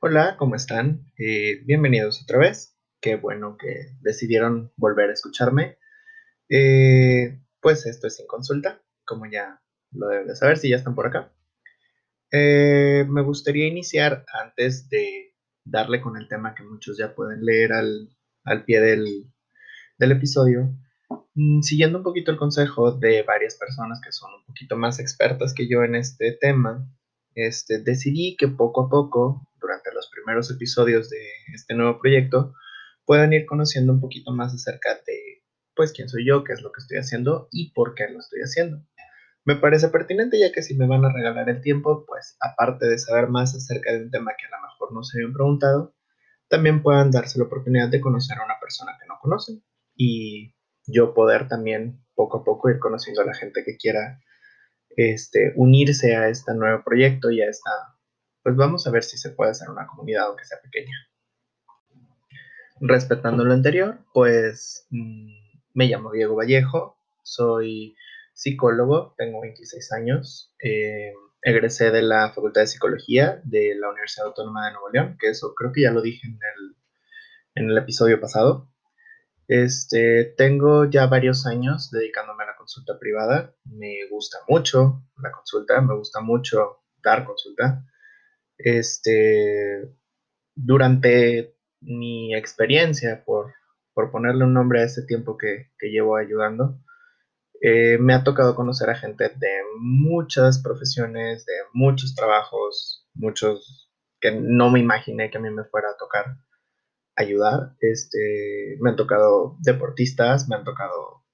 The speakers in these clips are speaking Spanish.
Hola, ¿cómo están? Eh, bienvenidos otra vez. Qué bueno que decidieron volver a escucharme. Eh, pues esto es sin consulta, como ya lo deben de saber si ya están por acá. Eh, me gustaría iniciar antes de darle con el tema que muchos ya pueden leer al, pie del, del episodio, mm, siguiendo un poquito el consejo de varias personas que son un poquito más expertas que yo en este tema, este, decidí que poco a poco, durante los primeros episodios de este nuevo proyecto, puedan ir conociendo un poquito más acerca de, pues, quién soy yo, qué es lo que estoy haciendo y por qué lo estoy haciendo. Me parece pertinente ya que si me van a regalar el tiempo, pues, aparte de saber más acerca de un tema que a lo mejor no se habían preguntado, también puedan darse la oportunidad de conocer a una persona que no conocen y yo poder también poco a poco ir conociendo a la gente que quiera este, unirse a este nuevo proyecto y a esta, pues vamos a ver si se puede hacer una comunidad aunque sea pequeña. Respetando lo anterior, pues mm, me llamo Diego Vallejo, soy psicólogo, tengo 26 años, eh, egresé de la Facultad de Psicología de la Universidad Autónoma de Nuevo León, que eso creo que ya lo dije en el, en el episodio pasado. Este, tengo ya varios años dedicándome a la consulta privada. Me gusta mucho la consulta, me gusta mucho dar consulta. Este, durante mi experiencia, por, ponerle un nombre a ese tiempo que, llevo ayudando, eh, me ha tocado conocer a gente de muchas profesiones, de muchos trabajos, muchos que no me imaginé que a mí me fuera a tocar ayudar. Este, me han tocado deportistas, me han tocado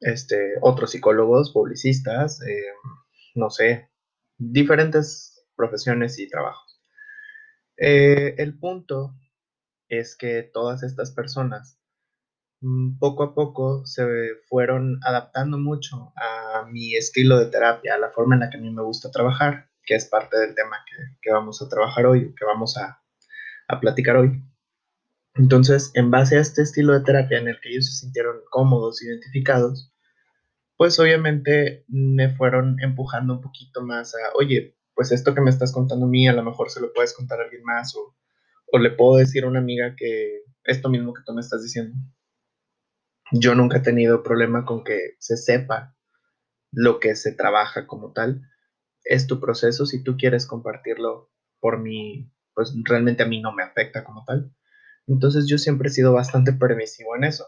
este, otros psicólogos, publicistas, eh, no sé, diferentes profesiones y trabajos. Eh, el punto es que todas estas personas mm, poco a poco se fueron adaptando mucho a mi estilo de terapia, a la forma en la que a mí me gusta trabajar, que es parte del tema que, vamos a trabajar hoy, que vamos a, a platicar hoy. Entonces, en base a este estilo de terapia en el que ellos se sintieron cómodos, identificados, pues obviamente me fueron empujando un poquito más a, oye, pues esto que me estás contando a mí, a lo mejor se lo puedes contar a alguien más o, le puedo decir a una amiga que esto mismo que tú me estás diciendo. Yo nunca he tenido problema con que se sepa lo que se trabaja como tal. Es tu proceso, si tú quieres compartirlo por mí, pues realmente a mí no me afecta como tal. Entonces yo siempre he sido bastante permisivo en eso.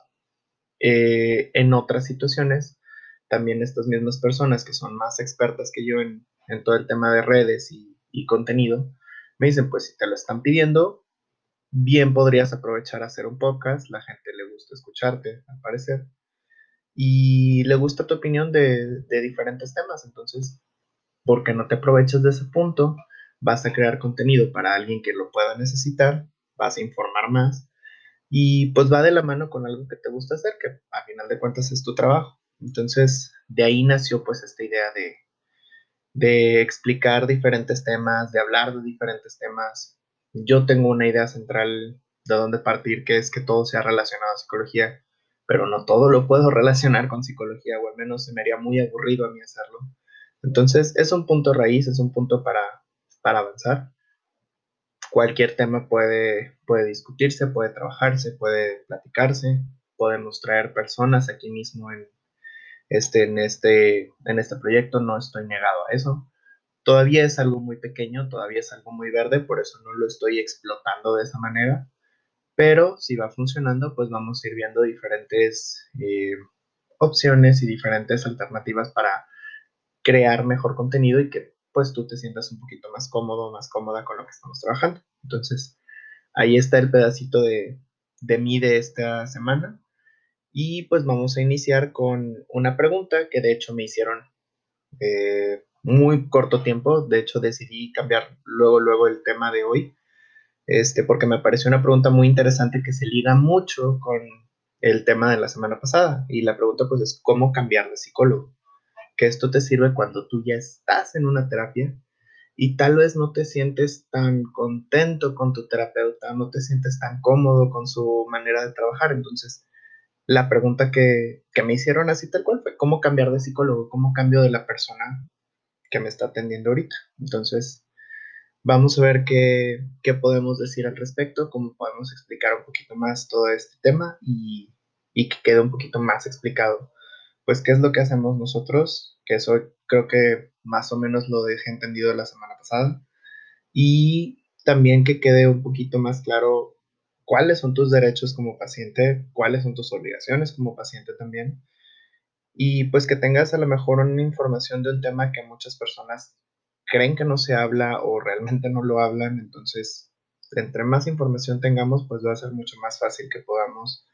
Eh, en otras situaciones, también estas mismas personas que son más expertas que yo en, todo el tema de redes y, y, contenido, me dicen, pues si te lo están pidiendo, bien podrías aprovechar a hacer un podcast, la gente le gusta escucharte, al parecer, y le gusta tu opinión de, de diferentes temas, entonces, ¿por qué no te aprovechas de ese punto? Vas a crear contenido para alguien que lo pueda necesitar vas a informar más y pues va de la mano con algo que te gusta hacer, que a final de cuentas es tu trabajo. Entonces, de ahí nació pues esta idea de, de explicar diferentes temas, de hablar de diferentes temas. Yo tengo una idea central de dónde partir, que es que todo sea relacionado a psicología, pero no todo lo puedo relacionar con psicología, o al menos se me haría muy aburrido a mí hacerlo. Entonces, es un punto raíz, es un punto para, para avanzar cualquier tema puede, puede discutirse, puede trabajarse, puede platicarse, podemos traer personas aquí mismo en este, en este, en este proyecto, no estoy negado a eso. Todavía es algo muy pequeño, todavía es algo muy verde, por eso no lo estoy explotando de esa manera, pero si va funcionando, pues vamos a ir viendo diferentes eh, opciones y diferentes alternativas para crear mejor contenido y que pues tú te sientas un poquito más cómodo, más cómoda con lo que estamos trabajando. Entonces, ahí está el pedacito de, de mí de esta semana. Y pues vamos a iniciar con una pregunta que de hecho me hicieron eh, muy corto tiempo. De hecho, decidí cambiar luego, luego el tema de hoy, este, porque me pareció una pregunta muy interesante que se liga mucho con el tema de la semana pasada. Y la pregunta pues es, ¿cómo cambiar de psicólogo? que esto te sirve cuando tú ya estás en una terapia y tal vez no te sientes tan contento con tu terapeuta, no te sientes tan cómodo con su manera de trabajar. Entonces, la pregunta que, me hicieron así tal cual fue, ¿cómo cambiar de psicólogo? ¿Cómo cambio de la persona que me está atendiendo ahorita? Entonces, Vamos a ver qué, qué, podemos decir al respecto, cómo podemos explicar un poquito más todo este tema y, y que quede un poquito más explicado. Pues qué es lo que hacemos nosotros, que eso creo que más o menos lo dejé entendido la semana pasada. Y también que quede un poquito más claro cuáles son tus derechos como paciente, cuáles son tus obligaciones como paciente también. Y pues que tengas a lo mejor una información de un tema que muchas personas creen que no se habla o realmente no lo hablan. Entonces, entre más información tengamos, pues va a ser mucho más fácil que podamos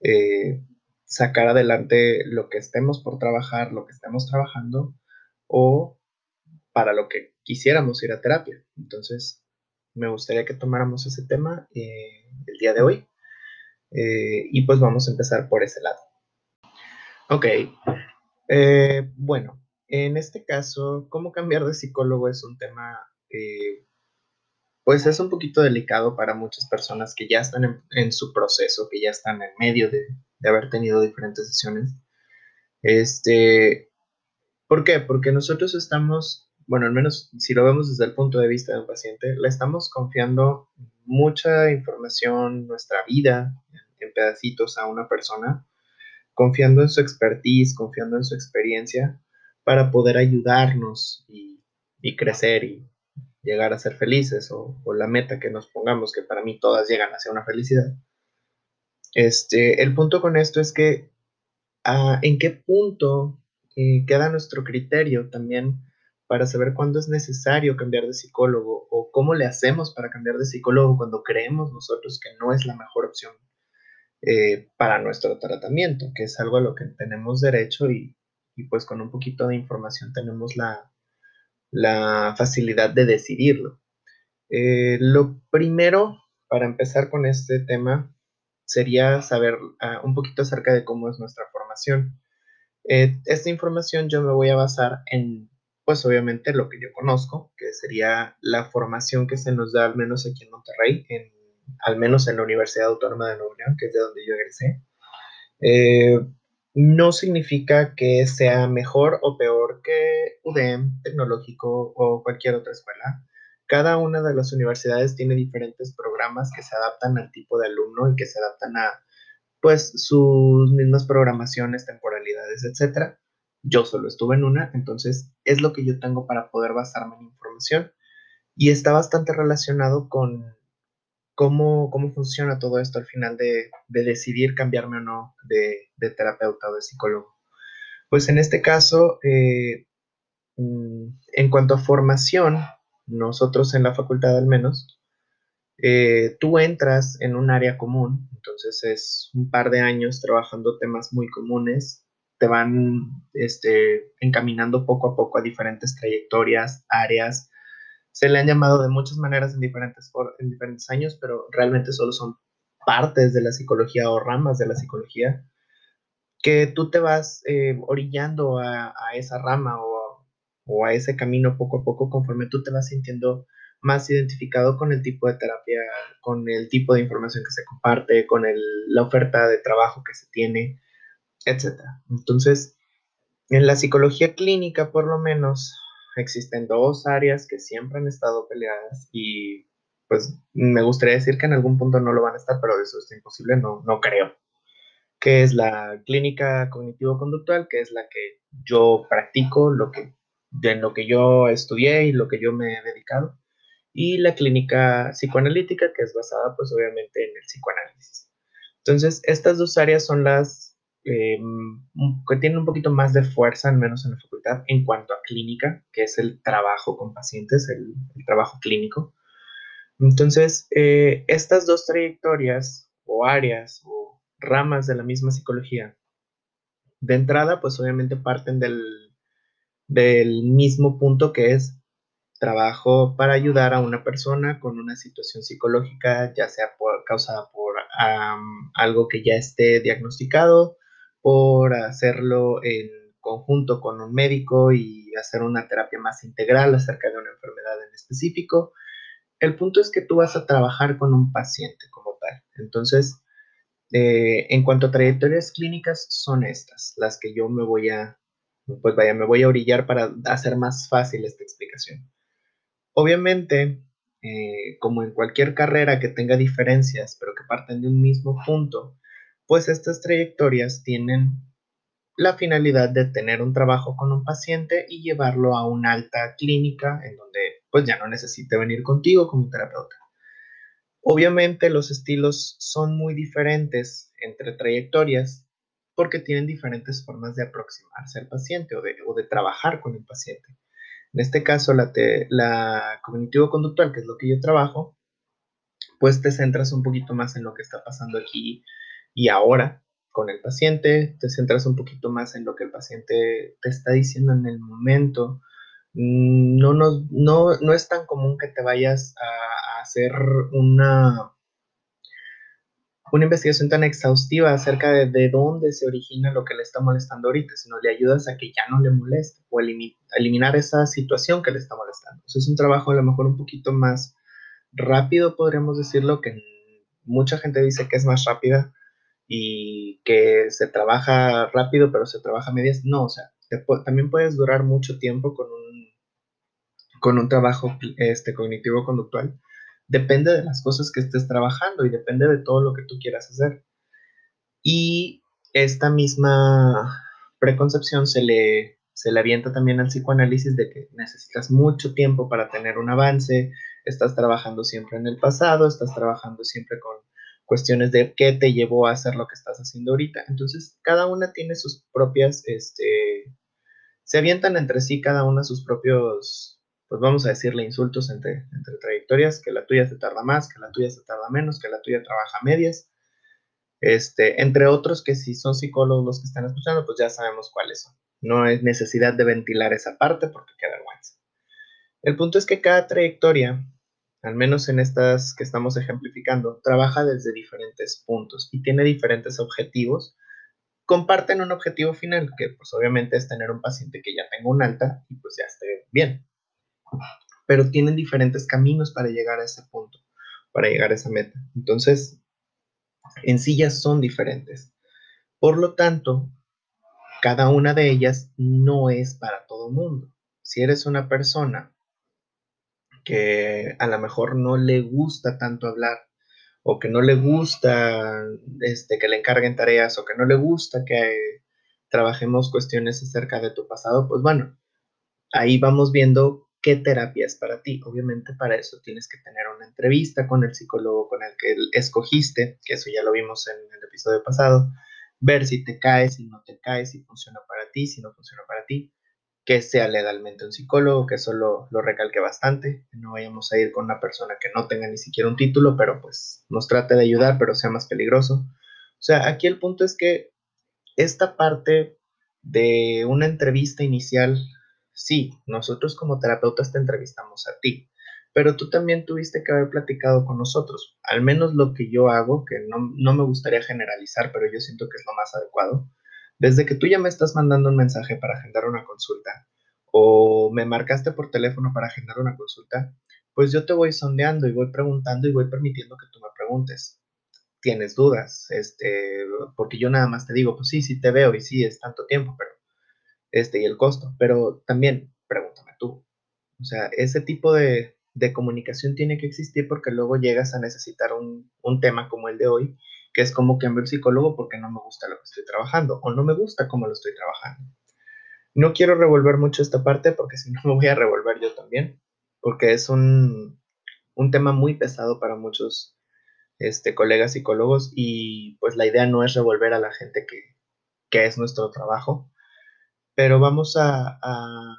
eh, sacar adelante lo que estemos por trabajar, lo que estemos trabajando o para lo que quisiéramos ir a terapia. Entonces, me gustaría que tomáramos ese tema eh, el día de hoy. Eh, y pues vamos a empezar por ese lado. Ok, eh, bueno, en este caso, cómo cambiar de psicólogo es un tema, pues es un poquito delicado para muchas personas que ya están en, su proceso, que ya están en medio de, de haber tenido diferentes sesiones. Este, ¿Por qué? Porque nosotros estamos bueno, al menos si lo vemos desde el punto de vista de un paciente, le estamos confiando mucha información, nuestra vida en pedacitos a una persona, confiando en su expertise, confiando en su experiencia para poder ayudarnos y, crecer y llegar a ser felices o, la meta que nos pongamos, que para mí todas llegan hacia una felicidad. Este, el punto con esto es que ah, en qué punto eh, queda nuestro criterio también para saber cuándo es necesario cambiar de psicólogo o cómo le hacemos para cambiar de psicólogo cuando creemos nosotros que no es la mejor opción eh, para nuestro tratamiento, que es algo a lo que tenemos derecho y, pues con un poquito de información tenemos la, facilidad de decidirlo. Eh, lo primero, para empezar con este tema, sería saber ah, un poquito acerca de cómo es nuestra formación. Eh, esta información yo me voy a basar en pues obviamente lo que yo conozco, que sería la formación que se nos da al menos aquí en Monterrey, al menos en la Universidad Autónoma de Nuevo León, que es de donde yo egresé. Eh, no significa que sea mejor o peor que UDEM, tecnológico o cualquier otra escuela. Cada una de las universidades tiene diferentes programas que se adaptan al tipo de alumno y que se adaptan a pues sus mismas programaciones, temporalidades, etcétera. Yo solo estuve en una, entonces es lo que yo tengo para poder basarme en información y está bastante relacionado con cómo, cómo funciona todo esto al final de, decidir cambiarme o no de, terapeuta o de psicólogo. Pues en este caso, eh, mm, en cuanto a formación, nosotros en la facultad al menos, eh, tú entras en un área común, entonces es un par de años trabajando temas muy comunes te van este, encaminando poco a poco a diferentes trayectorias, áreas. Se le han llamado de muchas maneras en diferentes, en diferentes años, pero realmente solo son partes de la psicología o ramas de la psicología que tú te vas eh, orillando a, esa rama o, o, a ese camino poco a poco conforme tú te vas sintiendo más identificado con el tipo de terapia, con el tipo de información que se comparte, con el, la oferta de trabajo que se tiene etcétera. Entonces, en la psicología clínica, por lo menos, existen dos áreas que siempre han estado peleadas y pues me gustaría decir que en algún punto no lo van a estar, pero eso es imposible, no, no creo. Que es la clínica cognitivo-conductual, que es la que yo practico, lo que, en lo que yo estudié y lo que yo me he dedicado. Y la clínica psicoanalítica, que es basada pues obviamente en el psicoanálisis. Entonces, estas dos áreas son las eh, que tiene un poquito más de fuerza, al menos en la facultad, en cuanto a clínica, que es el trabajo con pacientes, el, trabajo clínico. Entonces, eh, estas dos trayectorias o áreas o ramas de la misma psicología, de entrada, pues obviamente parten del, del mismo punto que es trabajo para ayudar a una persona con una situación psicológica, ya sea causada por algo que ya esté diagnosticado por hacerlo en conjunto con un médico y hacer una terapia más integral acerca de una enfermedad en específico. El punto es que tú vas a trabajar con un paciente como tal. Entonces, eh, en cuanto a trayectorias clínicas, son estas, las que yo me voy a, pues vaya, me voy a orillar para hacer más fácil esta explicación. Obviamente, eh, como en cualquier carrera que tenga diferencias, pero que parten de un mismo punto, pues estas trayectorias tienen la finalidad de tener un trabajo con un paciente y llevarlo a una alta clínica en donde pues ya no necesite venir contigo como terapeuta. Obviamente los estilos son muy diferentes entre trayectorias porque tienen diferentes formas de aproximarse al paciente o de, o de trabajar con el paciente. En este caso, la, la cognitivo-conductual, que es lo que yo trabajo, pues te centras un poquito más en lo que está pasando aquí y ahora con el paciente, te centras un poquito más en lo que el paciente te está diciendo en el momento. Mm, no, no, no es tan común que te vayas a, hacer una, una investigación tan exhaustiva acerca de, de, dónde se origina lo que le está molestando ahorita, sino le ayudas a que ya no le moleste o eliminar esa situación que le está molestando. es un trabajo a lo mejor un poquito más rápido, podríamos decirlo, que mucha gente dice que es más rápida, y que se trabaja rápido, pero se trabaja medias. No, o sea, también puedes durar mucho tiempo con un, con un trabajo este, cognitivo-conductual. Depende de las cosas que estés trabajando y depende de todo lo que tú quieras hacer. Y esta misma preconcepción se le, se le avienta también al psicoanálisis de que necesitas mucho tiempo para tener un avance, estás trabajando siempre en el pasado, estás trabajando siempre con cuestiones de qué te llevó a hacer lo que estás haciendo ahorita. Entonces, cada una tiene sus propias, este, se avientan entre sí cada una sus propios, pues vamos a decirle insultos entre, entre trayectorias, que la tuya se tarda más, que la tuya se tarda menos, que la tuya trabaja medias, este, entre otros que si son psicólogos los que están escuchando, pues ya sabemos cuáles son. No hay necesidad de ventilar esa parte porque queda vergüenza. El punto es que cada trayectoria al menos en estas que estamos ejemplificando, trabaja desde diferentes puntos y tiene diferentes objetivos. Comparten un objetivo final, que pues obviamente es tener un paciente que ya tenga un alta y pues ya esté bien. Pero tienen diferentes caminos para llegar a ese punto, para llegar a esa meta. Entonces, en sí ya son diferentes. Por lo tanto, cada una de ellas no es para todo mundo. Si eres una persona que a lo mejor no le gusta tanto hablar o que no le gusta este, que le encarguen tareas o que no le gusta que trabajemos cuestiones acerca de tu pasado, pues bueno, ahí vamos viendo qué terapia es para ti. Obviamente para eso tienes que tener una entrevista con el psicólogo con el que escogiste, que eso ya lo vimos en el episodio pasado, ver si te cae, si no te cae, si funciona para ti, si no funciona para ti que sea legalmente un psicólogo, que eso lo, recalque bastante, no vayamos a ir con una persona que no tenga ni siquiera un título, pero pues nos trate de ayudar, pero sea más peligroso. O sea, aquí el punto es que esta parte de una entrevista inicial, sí, nosotros como terapeutas te entrevistamos a ti, pero tú también tuviste que haber platicado con nosotros, al menos lo que yo hago, que no, no me gustaría generalizar, pero yo siento que es lo más adecuado desde que tú ya me estás mandando un mensaje para agendar una consulta o me marcaste por teléfono para agendar una consulta, pues yo te voy sondeando y voy preguntando y voy permitiendo que tú me preguntes. Tienes dudas, este, porque yo nada más te digo, pues sí, sí te veo y sí es tanto tiempo, pero este y el costo, pero también pregúntame tú. O sea, ese tipo de, de comunicación tiene que existir porque luego llegas a necesitar un, un tema como el de hoy que es como que el psicólogo porque no me gusta lo que estoy trabajando o no me gusta cómo lo estoy trabajando. No quiero revolver mucho esta parte porque si no me voy a revolver yo también, porque es un, un tema muy pesado para muchos este, colegas psicólogos y pues la idea no es revolver a la gente que, que es nuestro trabajo, pero vamos a, a,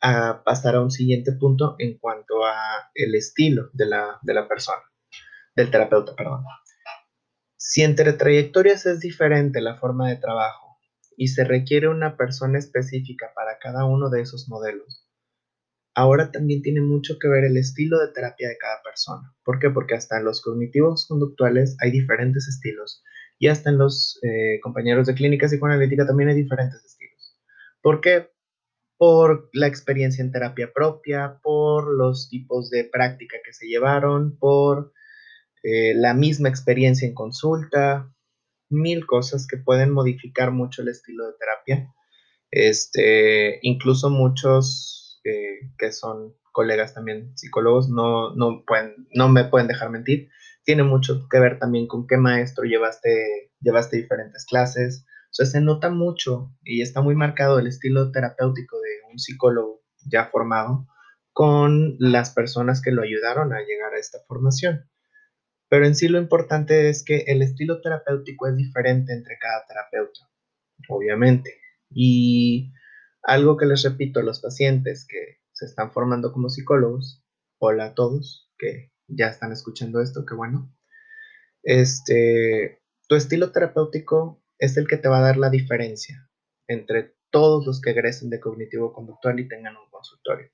a, pasar a un siguiente punto en cuanto a el estilo de la, de la persona, del terapeuta, perdón. Si entre trayectorias es diferente la forma de trabajo y se requiere una persona específica para cada uno de esos modelos, ahora también tiene mucho que ver el estilo de terapia de cada persona. ¿Por qué? Porque hasta en los cognitivos conductuales hay diferentes estilos y hasta en los eh, compañeros de clínica psicoanalítica también hay diferentes estilos. ¿Por qué? Por la experiencia en terapia propia, por los tipos de práctica que se llevaron, por eh, la misma experiencia en consulta, mil cosas que pueden modificar mucho el estilo de terapia. Este, incluso muchos eh, que son colegas también psicólogos, no, no, pueden, no me pueden dejar mentir. Tiene mucho que ver también con qué maestro llevaste, llevaste diferentes clases. Se nota mucho y está muy marcado el estilo terapéutico de un psicólogo ya formado con las personas que lo ayudaron a llegar a esta formación. Pero en sí lo importante es que el estilo terapéutico es diferente entre cada terapeuta, obviamente. Y algo que les repito a los pacientes que se están formando como psicólogos, hola a todos que ya están escuchando esto, qué bueno. Este, tu estilo terapéutico es el que te va a dar la diferencia entre todos los que egresen de cognitivo conductual y tengan un consultorio.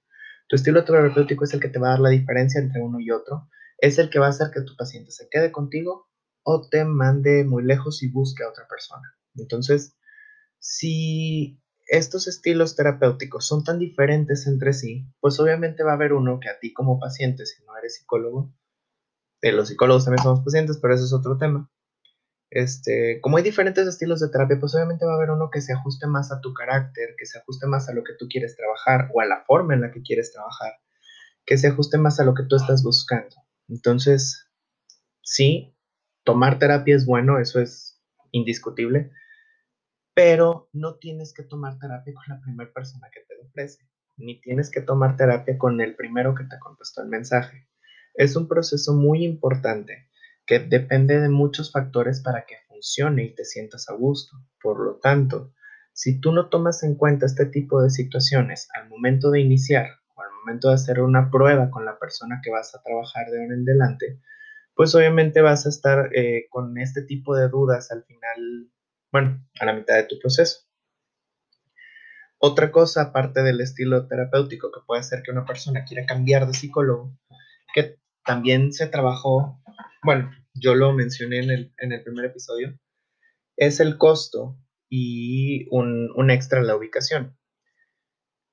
Tu estilo terapéutico es el que te va a dar la diferencia entre uno y otro es el que va a hacer que tu paciente se quede contigo o te mande muy lejos y busque a otra persona. Entonces, si estos estilos terapéuticos son tan diferentes entre sí, pues obviamente va a haber uno que a ti como paciente, si no eres psicólogo, eh, los psicólogos también somos pacientes, pero eso es otro tema. Este, como hay diferentes estilos de terapia, pues obviamente va a haber uno que se ajuste más a tu carácter, que se ajuste más a lo que tú quieres trabajar o a la forma en la que quieres trabajar, que se ajuste más a lo que tú estás buscando. Entonces, sí, tomar terapia es bueno, eso es indiscutible, pero no tienes que tomar terapia con la primera persona que te lo ofrece, ni tienes que tomar terapia con el primero que te contestó el mensaje. Es un proceso muy importante que depende de muchos factores para que funcione y te sientas a gusto. Por lo tanto, si tú no tomas en cuenta este tipo de situaciones al momento de iniciar de hacer una prueba con la persona que vas a trabajar de ahora en adelante, pues obviamente vas a estar eh, con este tipo de dudas al final, bueno, a la mitad de tu proceso. Otra cosa, aparte del estilo terapéutico, que puede ser que una persona quiera cambiar de psicólogo, que también se trabajó, bueno, yo lo mencioné en el, en el primer episodio, es el costo y un, un extra la ubicación.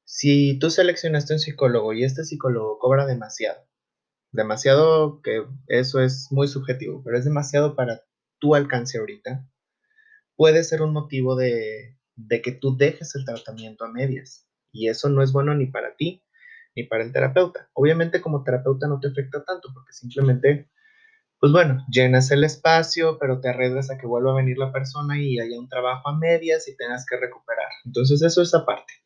Si tú seleccionaste un psicólogo y este psicólogo cobra demasiado, demasiado que eso es muy subjetivo, pero es demasiado para tu alcance ahorita, puede ser un motivo de, de que tú dejes el tratamiento a medias. Y eso no es bueno ni para ti ni para el terapeuta. Obviamente como terapeuta no te afecta tanto porque simplemente, pues bueno, llenas el espacio, pero te arriesgas a que vuelva a venir la persona y haya un trabajo a medias y tengas que recuperar. Entonces eso es aparte.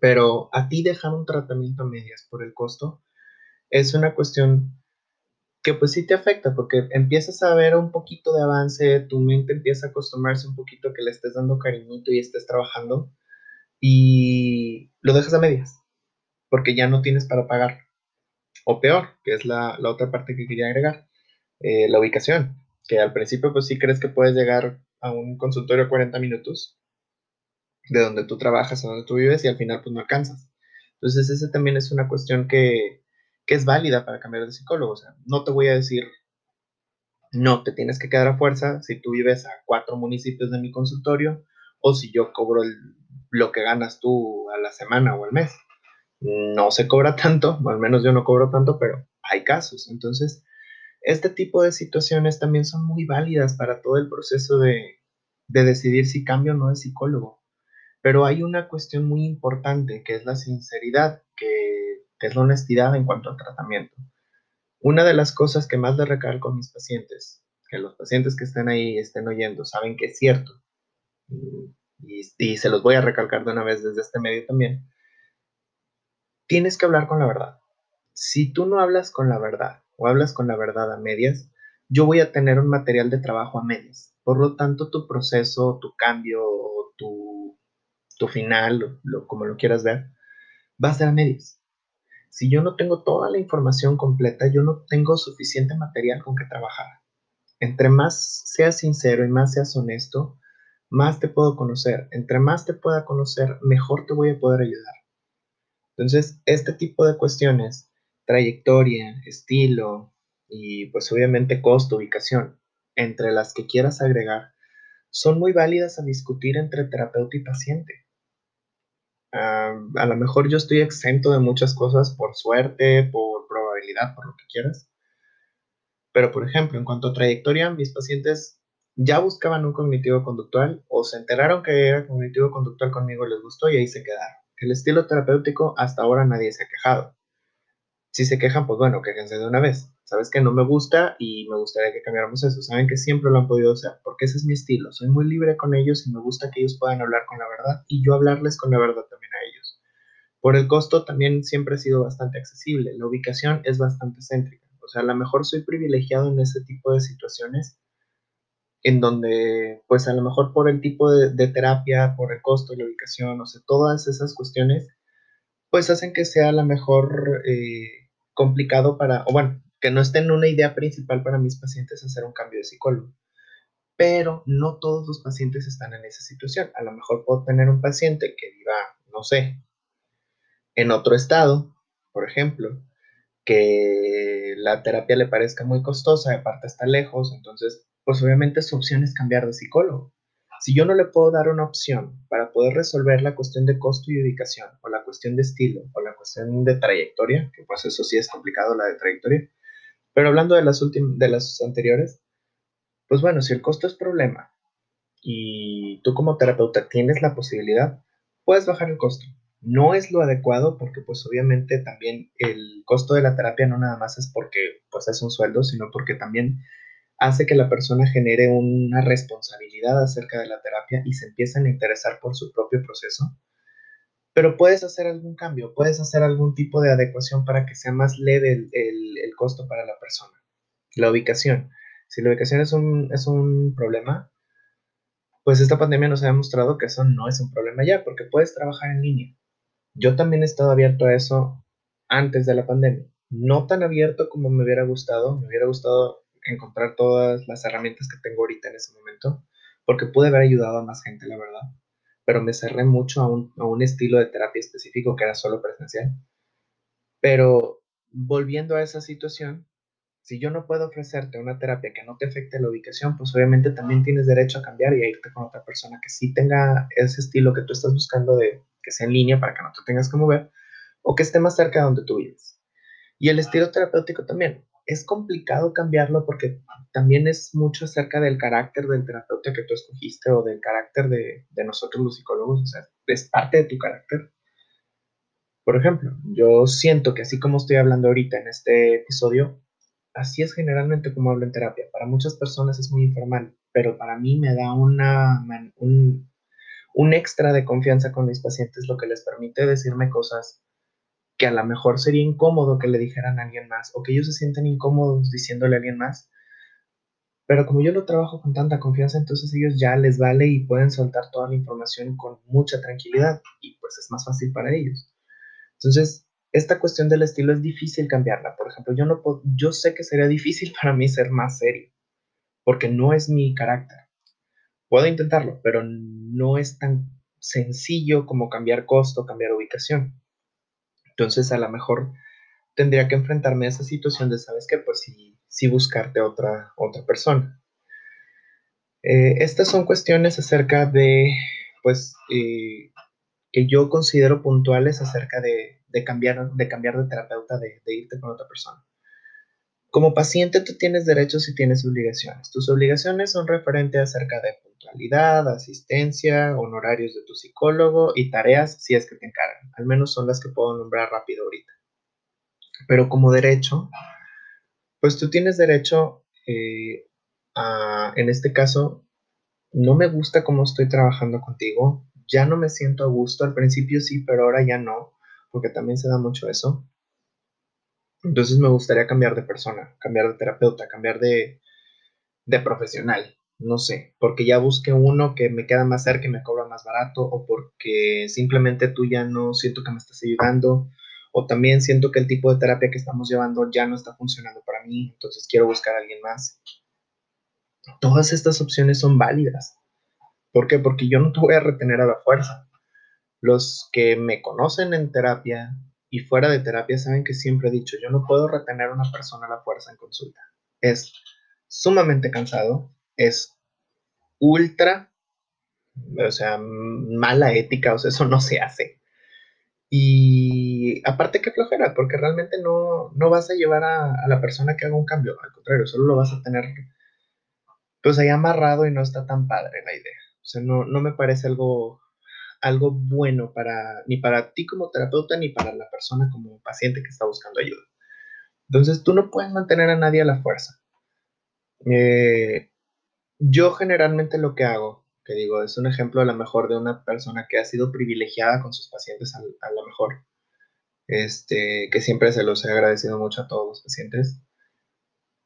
Pero a ti dejar un tratamiento a medias por el costo es una cuestión que pues sí te afecta porque empiezas a ver un poquito de avance, tu mente empieza a acostumbrarse un poquito a que le estés dando cariñito y estés trabajando y lo dejas a medias porque ya no tienes para pagar. O peor, que es la, otra parte que quería agregar, eh, la ubicación, que al principio pues sí crees que puedes llegar a un consultorio 40 minutos de donde tú trabajas, a donde tú vives y al final pues no alcanzas. Entonces esa también es una cuestión que, es válida para cambiar de psicólogo. O sea, no te voy a decir, no, te tienes que quedar a fuerza si tú vives a cuatro municipios de mi consultorio o si yo cobro lo que ganas tú a la semana o al mes. No se cobra tanto, o al menos yo no cobro tanto, pero hay casos. Entonces, este tipo de situaciones también son muy válidas para todo el proceso de, de decidir si cambio o no de psicólogo. Pero hay una cuestión muy importante que es la sinceridad, que, es la honestidad en cuanto al tratamiento. Una de las cosas que más le recalco a mis pacientes, que los pacientes que estén ahí estén oyendo, saben que es cierto, y, y se los voy a recalcar de una vez desde este medio también, tienes que hablar con la verdad. Si tú no hablas con la verdad o hablas con la verdad a medias, yo voy a tener un material de trabajo a medias. Por lo tanto, tu proceso, tu cambio, tu tu final, lo, como lo quieras ver, va a ser a medias. Si yo no tengo toda la información completa, yo no tengo suficiente material con que trabajar. Entre más seas sincero y más seas honesto, más te puedo conocer. Entre más te pueda conocer, mejor te voy a poder ayudar. Entonces, este tipo de cuestiones, trayectoria, estilo y pues obviamente costo, ubicación, entre las que quieras agregar, son muy válidas a discutir entre terapeuta y paciente a lo mejor yo estoy exento de muchas cosas por suerte, por probabilidad, por lo que quieras. Pero, por ejemplo, en cuanto a trayectoria, mis pacientes ya buscaban un cognitivo conductual o se enteraron que era cognitivo conductual conmigo, les gustó y ahí se quedaron. el estilo terapéutico hasta ahora nadie se ha quejado. Si se quejan, pues bueno, quéjense de una vez. Sabes que no me gusta y me gustaría que cambiáramos eso. Saben que siempre lo han podido hacer, porque ese es mi estilo. Soy muy libre con ellos y me gusta que ellos puedan hablar con la verdad y yo hablarles con la verdad también. Por el costo también siempre ha sido bastante accesible. La ubicación es bastante céntrica. O sea, a lo mejor soy privilegiado en ese tipo de situaciones en donde, pues a lo mejor por el tipo de, terapia, por el costo, la ubicación, o sea, todas esas cuestiones, pues hacen que sea a lo mejor eh, complicado para, o bueno, que no esté en una idea principal para mis pacientes hacer un cambio de psicólogo. Pero no todos los pacientes están en esa situación. A lo mejor puedo tener un paciente que viva, no sé, en otro estado, por ejemplo, que la terapia le parezca muy costosa, aparte está lejos, entonces pues obviamente su opción es cambiar de psicólogo. Si yo no le puedo dar una opción para poder resolver la cuestión de costo y ubicación, o la cuestión de estilo, o la cuestión de trayectoria, que pues eso sí es complicado la de trayectoria, pero hablando de las, de las anteriores, pues bueno, si el costo es problema y tú como terapeuta tienes la posibilidad, puedes bajar el costo. No es lo adecuado porque pues obviamente también el costo de la terapia no nada más es porque pues es un sueldo, sino porque también hace que la persona genere una responsabilidad acerca de la terapia y se empiecen a interesar por su propio proceso. Pero puedes hacer algún cambio, puedes hacer algún tipo de adecuación para que sea más leve el, costo para la persona. La ubicación. Si la ubicación es un, es un problema, pues esta pandemia nos ha demostrado que eso no es un problema ya, porque puedes trabajar en línea. Yo también he estado abierto a eso antes de la pandemia. No tan abierto como me hubiera gustado. Me hubiera gustado encontrar todas las herramientas que tengo ahorita en ese momento, porque pude haber ayudado a más gente, la verdad, pero me cerré mucho a un, a un estilo de terapia específico que era solo presencial. Pero volviendo a esa situación, si yo no puedo ofrecerte una terapia que no te afecte la ubicación, pues obviamente también tienes derecho a cambiar y a irte con otra persona que sí tenga ese estilo que tú estás buscando de que sea en línea para que no te tengas que mover o que esté más cerca de donde tú vives. Y el estilo terapéutico también es complicado cambiarlo porque también es mucho acerca del carácter del terapeuta que tú escogiste o del carácter de, nosotros los psicólogos, o sea, es parte de tu carácter. Por ejemplo, yo siento que así como estoy hablando ahorita en este episodio, así es generalmente como hablo en terapia. Para muchas personas es muy informal, pero para mí me da una, un, un extra de confianza con mis pacientes, lo que les permite decirme cosas que a lo mejor sería incómodo que le dijeran a alguien más o que ellos se sienten incómodos diciéndole a alguien más. Pero como yo lo trabajo con tanta confianza, entonces ellos ya les vale y pueden soltar toda la información con mucha tranquilidad y pues es más fácil para ellos. Entonces, esta cuestión del estilo es difícil cambiarla. Por ejemplo, yo no puedo, yo sé que sería difícil para mí ser más serio, porque no es mi carácter. Puedo intentarlo, pero no es tan sencillo como cambiar costo, cambiar ubicación. Entonces, a lo mejor tendría que enfrentarme a esa situación de, ¿sabes qué? Pues sí, sí buscarte otra, otra persona. Eh, estas son cuestiones acerca de, pues, eh, que yo considero puntuales acerca de, cambiar, de cambiar de terapeuta, de, de, irte con otra persona. Como paciente tú tienes derechos y tienes obligaciones. Tus obligaciones son referentes acerca de puntualidad, asistencia, honorarios de tu psicólogo y tareas si es que te encargan. Al menos son las que puedo nombrar rápido ahorita. Pero como derecho, pues tú tienes derecho eh, a, en este caso, no me gusta cómo estoy trabajando contigo, ya no me siento a gusto, al principio sí, pero ahora ya no, porque también se da mucho eso. Entonces me gustaría cambiar de persona, cambiar de terapeuta, cambiar de, profesional, no sé, porque ya busqué uno que me queda más cerca y me cobra más barato, o porque simplemente tú ya no siento que me estás ayudando, o también siento que el tipo de terapia que estamos llevando ya no está funcionando para mí, entonces quiero buscar a alguien más. Todas estas opciones son válidas. ¿Por qué? Porque yo no te voy a retener a la fuerza. Los que me conocen en terapia y fuera de terapia saben que siempre he dicho, yo no puedo retener a una persona a la fuerza en consulta. Es sumamente cansado, es ultra, o sea, mala ética, o sea, eso no se hace. Y aparte que flojera, porque realmente no, no vas a llevar a, la persona que haga un cambio, al contrario, solo lo vas a tener pues ahí amarrado y no está tan padre la idea. O sea, no, no me parece algo algo bueno para ni para ti como terapeuta ni para la persona como paciente que está buscando ayuda. Entonces tú no puedes mantener a nadie a la fuerza. Eh, yo generalmente lo que hago, que digo, es un ejemplo a lo mejor de una persona que ha sido privilegiada con sus pacientes a, a lo mejor, este, que siempre se los he agradecido mucho a todos los pacientes.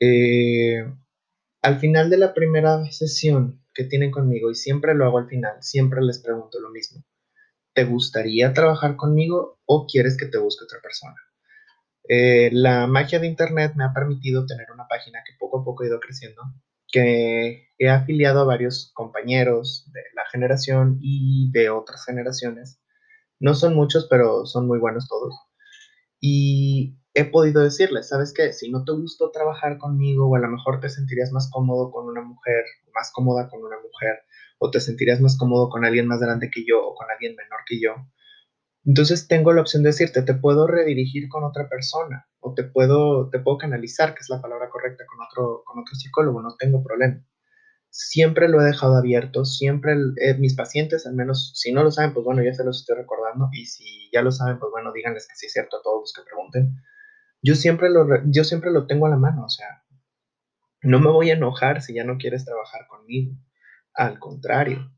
Eh, al final de la primera sesión que tienen conmigo, y siempre lo hago al final, siempre les pregunto lo mismo. ¿Te gustaría trabajar conmigo o quieres que te busque otra persona? Eh, la magia de Internet me ha permitido tener una página que poco a poco ha ido creciendo, que he afiliado a varios compañeros de la generación y de otras generaciones. No son muchos, pero son muy buenos todos. Y he podido decirles, ¿sabes qué? Si no te gustó trabajar conmigo o a lo mejor te sentirías más cómodo con una mujer, más cómoda con una mujer, o te sentirías más cómodo con alguien más grande que yo o con alguien menor que yo, entonces tengo la opción de decirte, te puedo redirigir con otra persona o te puedo, te puedo canalizar, que es la palabra correcta, con otro, con otro psicólogo, no tengo problema. Siempre lo he dejado abierto, siempre eh, mis pacientes, al menos si no lo saben, pues bueno, ya se los estoy recordando y si ya lo saben, pues bueno, díganles que sí es cierto a todos los que pregunten. Yo siempre lo, yo siempre lo tengo a la mano, o sea, no me voy a enojar si ya no quieres trabajar conmigo. Al contrario,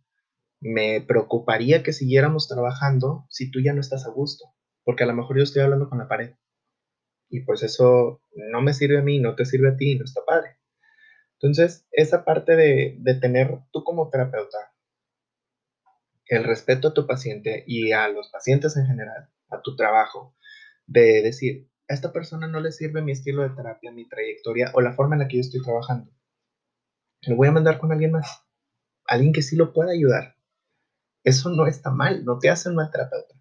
me preocuparía que siguiéramos trabajando si tú ya no estás a gusto, porque a lo mejor yo estoy hablando con la pared. Y pues eso no me sirve a mí, no te sirve a ti, no está padre. Entonces, esa parte de, de tener tú como terapeuta el respeto a tu paciente y a los pacientes en general, a tu trabajo, de decir, a esta persona no le sirve mi estilo de terapia, mi trayectoria o la forma en la que yo estoy trabajando. Le voy a mandar con alguien más, alguien que sí lo pueda ayudar, eso no está mal, no te hace mal terapeuta.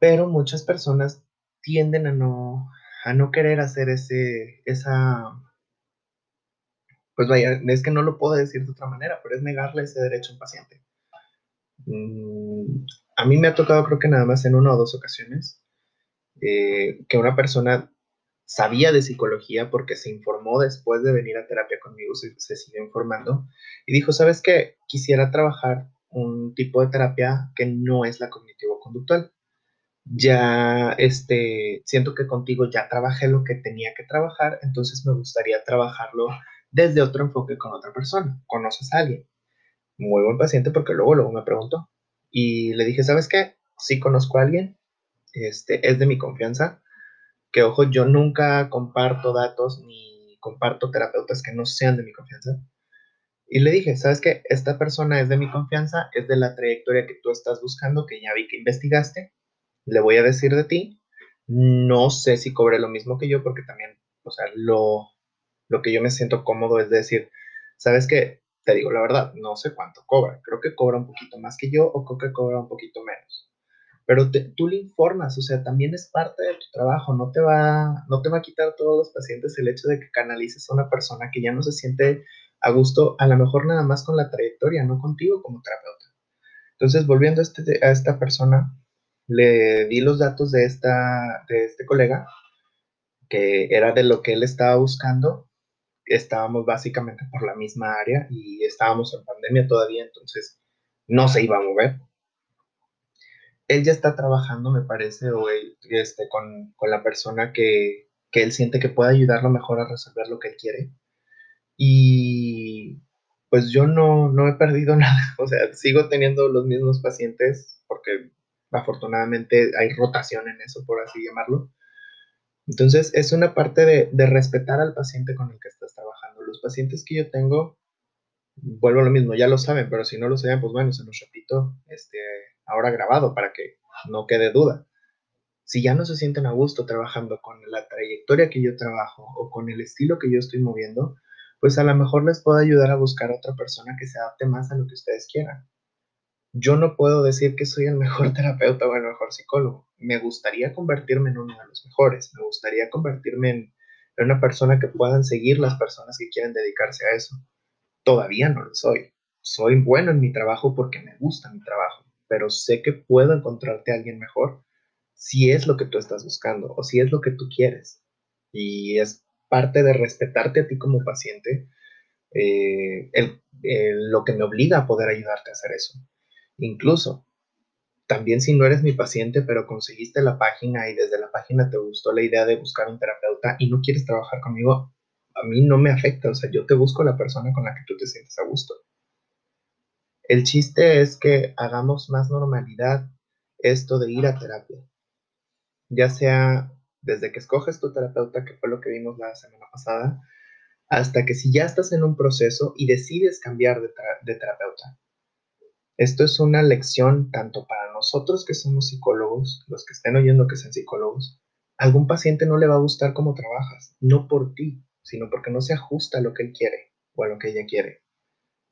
Pero muchas personas tienden a no, a no querer hacer ese, esa, pues vaya, es que no lo puedo decir de otra manera, pero es negarle ese derecho a paciente. Mm, a mí me ha tocado, creo que nada más en una o dos ocasiones, eh, que una persona sabía de psicología porque se informó después de venir a terapia conmigo, se, se siguió informando y dijo, ¿sabes qué? Quisiera trabajar un tipo de terapia que no es la cognitivo-conductual. Ya este, siento que contigo ya trabajé lo que tenía que trabajar, entonces me gustaría trabajarlo desde otro enfoque con otra persona. ¿Conoces a alguien? Muy buen paciente porque luego, luego me preguntó. Y le dije, ¿sabes qué? Sí conozco a alguien, este, es de mi confianza, que ojo, yo nunca comparto datos ni comparto terapeutas que no sean de mi confianza. Y le dije, ¿sabes qué? Esta persona es de mi confianza, es de la trayectoria que tú estás buscando, que ya vi que investigaste. Le voy a decir de ti. No sé si cobre lo mismo que yo, porque también, o sea, lo, lo que yo me siento cómodo es decir, ¿sabes qué? Te digo la verdad, no sé cuánto cobra. Creo que cobra un poquito más que yo o creo que cobra un poquito menos. Pero tú le informas, o sea, también es parte de tu trabajo. No te, va, no te va a quitar todos los pacientes el hecho de que canalices a una persona que ya no se siente a gusto, a lo mejor nada más con la trayectoria, no contigo como terapeuta. Entonces, volviendo a, este, a esta persona, le di los datos de, esta, de este colega, que era de lo que él estaba buscando. Estábamos básicamente por la misma área y estábamos en pandemia todavía, entonces no se iba a mover. Él ya está trabajando, me parece, o este, con, con la persona que, que él siente que puede ayudarlo mejor a resolver lo que él quiere. Y pues yo no, no he perdido nada, o sea, sigo teniendo los mismos pacientes porque afortunadamente hay rotación en eso, por así llamarlo. Entonces, es una parte de, de, respetar al paciente con el que estás trabajando. Los pacientes que yo tengo, vuelvo a lo mismo, ya lo saben, pero si no lo saben, pues bueno, se los repito este, ahora grabado para que no quede duda. Si ya no se sienten a gusto trabajando con la trayectoria que yo trabajo o con el estilo que yo estoy moviendo, pues a lo mejor les puedo ayudar a buscar a otra persona que se adapte más a lo que ustedes quieran. Yo no puedo decir que soy el mejor terapeuta o el mejor psicólogo. Me gustaría convertirme en uno de los mejores. Me gustaría convertirme en, una persona que puedan seguir las personas que quieren dedicarse a eso. Todavía no lo soy. Soy bueno en mi trabajo porque me gusta mi trabajo, pero sé que puedo encontrarte a alguien mejor si es lo que tú estás buscando o si es lo que tú quieres. Y es parte de respetarte a ti como paciente, eh, lo que me obliga a poder ayudarte a hacer eso. Incluso, también si no eres mi paciente, pero conseguiste la página y desde la página te gustó la idea de buscar un terapeuta y no quieres trabajar conmigo, a mí no me afecta. O sea, yo te busco la persona con la que tú te sientes a gusto. El chiste es que hagamos más normalidad esto de ir a terapia. Ya sea desde que escoges tu terapeuta, que fue lo que vimos la semana pasada, hasta que si ya estás en un proceso y decides cambiar de, terapeuta. Esto es una lección tanto para nosotros que somos psicólogos, los que estén oyendo que sean psicólogos. algún paciente no le va a gustar cómo trabajas, no por ti, sino porque no se ajusta a lo que él quiere o a lo que ella quiere.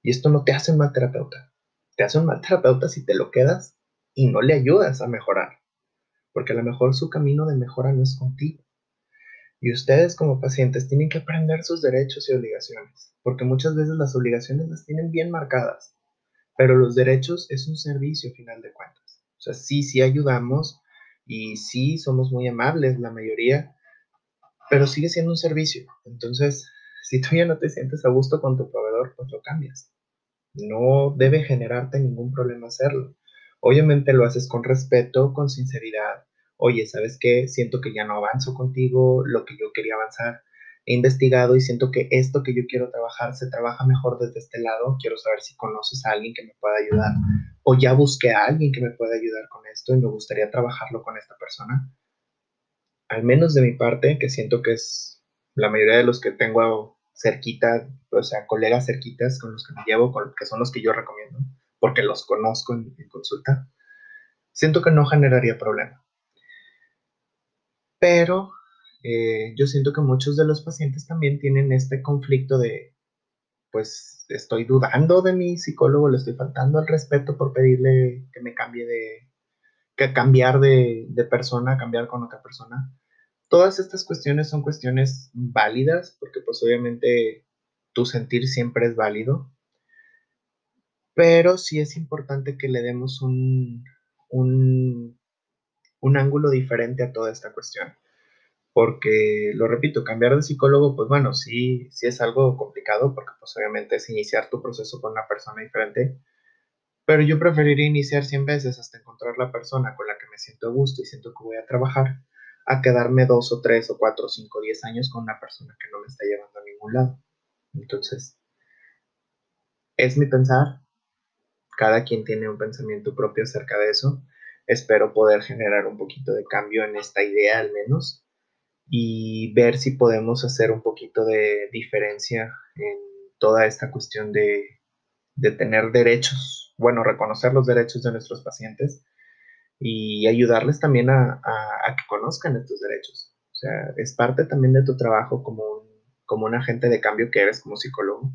Y esto no te hace un mal terapeuta. Te hace un mal terapeuta si te lo quedas y no le ayudas a mejorar, porque a lo mejor su camino de mejora no es contigo. Y ustedes como pacientes tienen que aprender sus derechos y obligaciones, porque muchas veces las obligaciones las tienen bien marcadas pero los derechos es un servicio, final de cuentas. O sea, sí, sí ayudamos y sí somos muy amables, la mayoría, pero sigue siendo un servicio. Entonces, si tú no te sientes a gusto con tu proveedor, pues lo cambias. No debe generarte ningún problema hacerlo. Obviamente lo haces con respeto, con sinceridad. Oye, ¿sabes qué? Siento que ya no avanzo contigo, lo que yo quería avanzar he investigado y siento que esto que yo quiero trabajar se trabaja mejor desde este lado. Quiero saber si conoces a alguien que me pueda ayudar o ya busqué a alguien que me pueda ayudar con esto y me gustaría trabajarlo con esta persona. Al menos de mi parte, que siento que es la mayoría de los que tengo cerquita, o sea, colegas cerquitas con los que me llevo, con, que son los que yo recomiendo, porque los conozco en consulta, siento que no generaría problema. Pero eh, yo siento que muchos de los pacientes también tienen este conflicto de, pues estoy dudando de mi psicólogo, le estoy faltando al respeto por pedirle que me cambie de, que cambiar de, de persona, cambiar con otra persona. Todas estas cuestiones son cuestiones válidas, porque pues obviamente tu sentir siempre es válido, pero sí es importante que le demos un, un, ángulo diferente a toda esta cuestión. Porque, lo repito, cambiar de psicólogo, pues bueno, sí, sí es algo complicado, porque pues obviamente es iniciar tu proceso con una persona diferente, pero yo preferiría iniciar 100 veces hasta encontrar la persona con la que me siento a gusto y siento que voy a trabajar, a quedarme dos o tres o cuatro o cinco o diez años con una persona que no me está llevando a ningún lado. Entonces, es mi pensar, cada quien tiene un pensamiento propio acerca de eso, espero poder generar un poquito de cambio en esta idea al menos y ver si podemos hacer un poquito de diferencia en toda esta cuestión de, tener derechos, bueno, reconocer los derechos de nuestros pacientes y ayudarles también a, que conozcan estos derechos. O sea, es parte también de tu trabajo como un, como un agente de cambio que eres como psicólogo,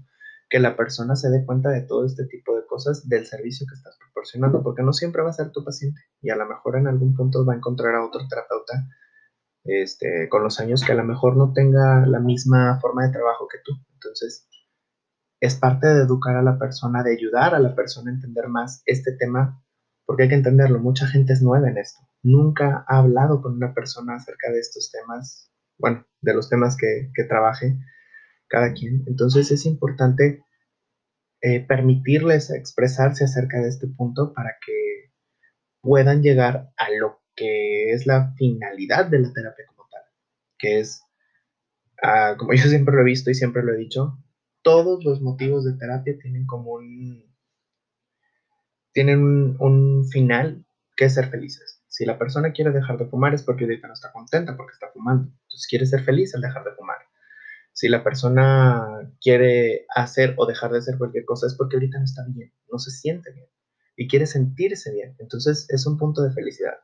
que la persona se dé cuenta de todo este tipo de cosas del servicio que estás proporcionando, porque no siempre va a ser tu paciente y a lo mejor en algún punto va a encontrar a otro terapeuta este, con los años que a lo mejor no tenga la misma forma de trabajo que tú. Entonces, es parte de educar a la persona, de ayudar a la persona a entender más este tema, porque hay que entenderlo, mucha gente es nueva en esto. Nunca ha hablado con una persona acerca de estos temas, bueno, de los temas que, que trabaje cada quien. Entonces es importante eh, permitirles expresarse acerca de este punto para que puedan llegar a lo que es la finalidad de la terapia como tal, que es, ah, como yo siempre lo he visto y siempre lo he dicho, todos los motivos de terapia tienen como un, tienen un, final que es ser felices. Si la persona quiere dejar de fumar es porque ahorita no está contenta porque está fumando. Entonces quiere ser feliz al dejar de fumar. Si la persona quiere hacer o dejar de hacer cualquier cosa es porque ahorita no está bien, no se siente bien y quiere sentirse bien. Entonces es un punto de felicidad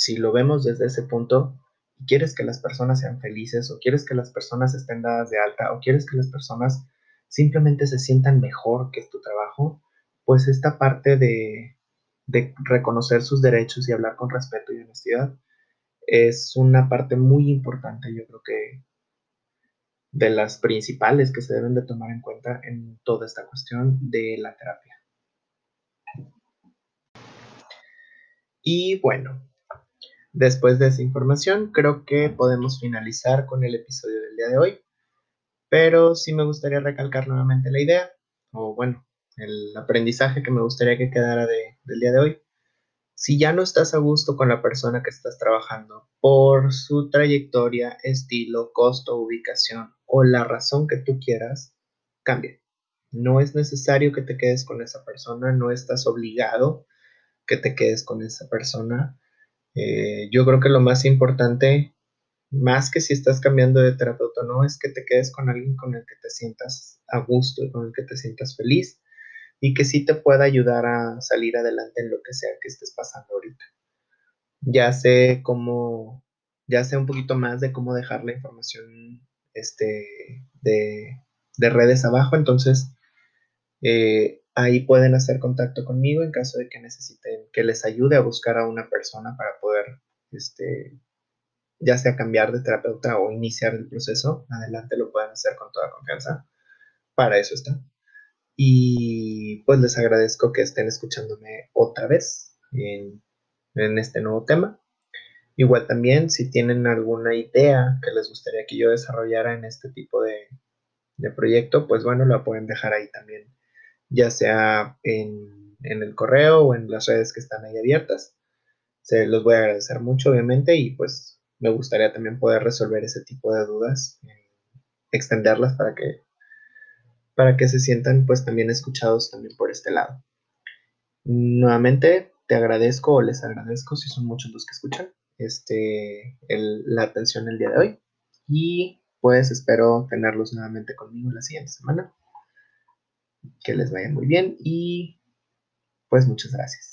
si lo vemos desde ese punto, y quieres que las personas sean felices, o quieres que las personas estén dadas de alta, o quieres que las personas simplemente se sientan mejor que es tu trabajo, pues esta parte de, reconocer sus derechos y hablar con respeto y honestidad es una parte muy importante, yo creo que de las principales que se deben de tomar en cuenta en toda esta cuestión de la terapia. Y bueno, Después de esa información, creo que podemos finalizar con el episodio del día de hoy, pero sí me gustaría recalcar nuevamente la idea, o bueno, el aprendizaje que me gustaría que quedara del día de hoy. Si ya no estás a gusto con la persona que estás trabajando por su trayectoria, estilo, costo, ubicación o la razón que tú quieras, cambia. No es necesario que te quedes con esa persona, no estás obligado que te quedes con esa persona. Eh, yo creo que lo más importante, más que si estás cambiando de terapeuta, no es que te quedes con alguien con el que te sientas a gusto y con el que te sientas feliz y que sí te pueda ayudar a salir adelante en lo que sea que estés pasando ahorita. Ya sé cómo, ya sé un poquito más de cómo dejar la información este, de, de redes abajo, entonces eh, ahí pueden hacer contacto conmigo en caso de que necesiten que les ayude a buscar a una persona para poder, este, ya sea cambiar de terapeuta o iniciar el proceso. Adelante lo pueden hacer con toda confianza. Para eso está. Y pues les agradezco que estén escuchándome otra vez en, este nuevo tema. Igual también si tienen alguna idea que les gustaría que yo desarrollara en este tipo de, de proyecto, pues bueno, la pueden dejar ahí también ya sea en, el correo o en las redes que están ahí abiertas. Se los voy a agradecer mucho, obviamente, y pues me gustaría también poder resolver ese tipo de dudas, extenderlas para que, para que se sientan pues también escuchados también por este lado. Nuevamente, te agradezco o les agradezco si son muchos los que escuchan este, la atención el día de hoy y pues espero tenerlos nuevamente conmigo la siguiente semana que les vaya muy bien y pues muchas gracias.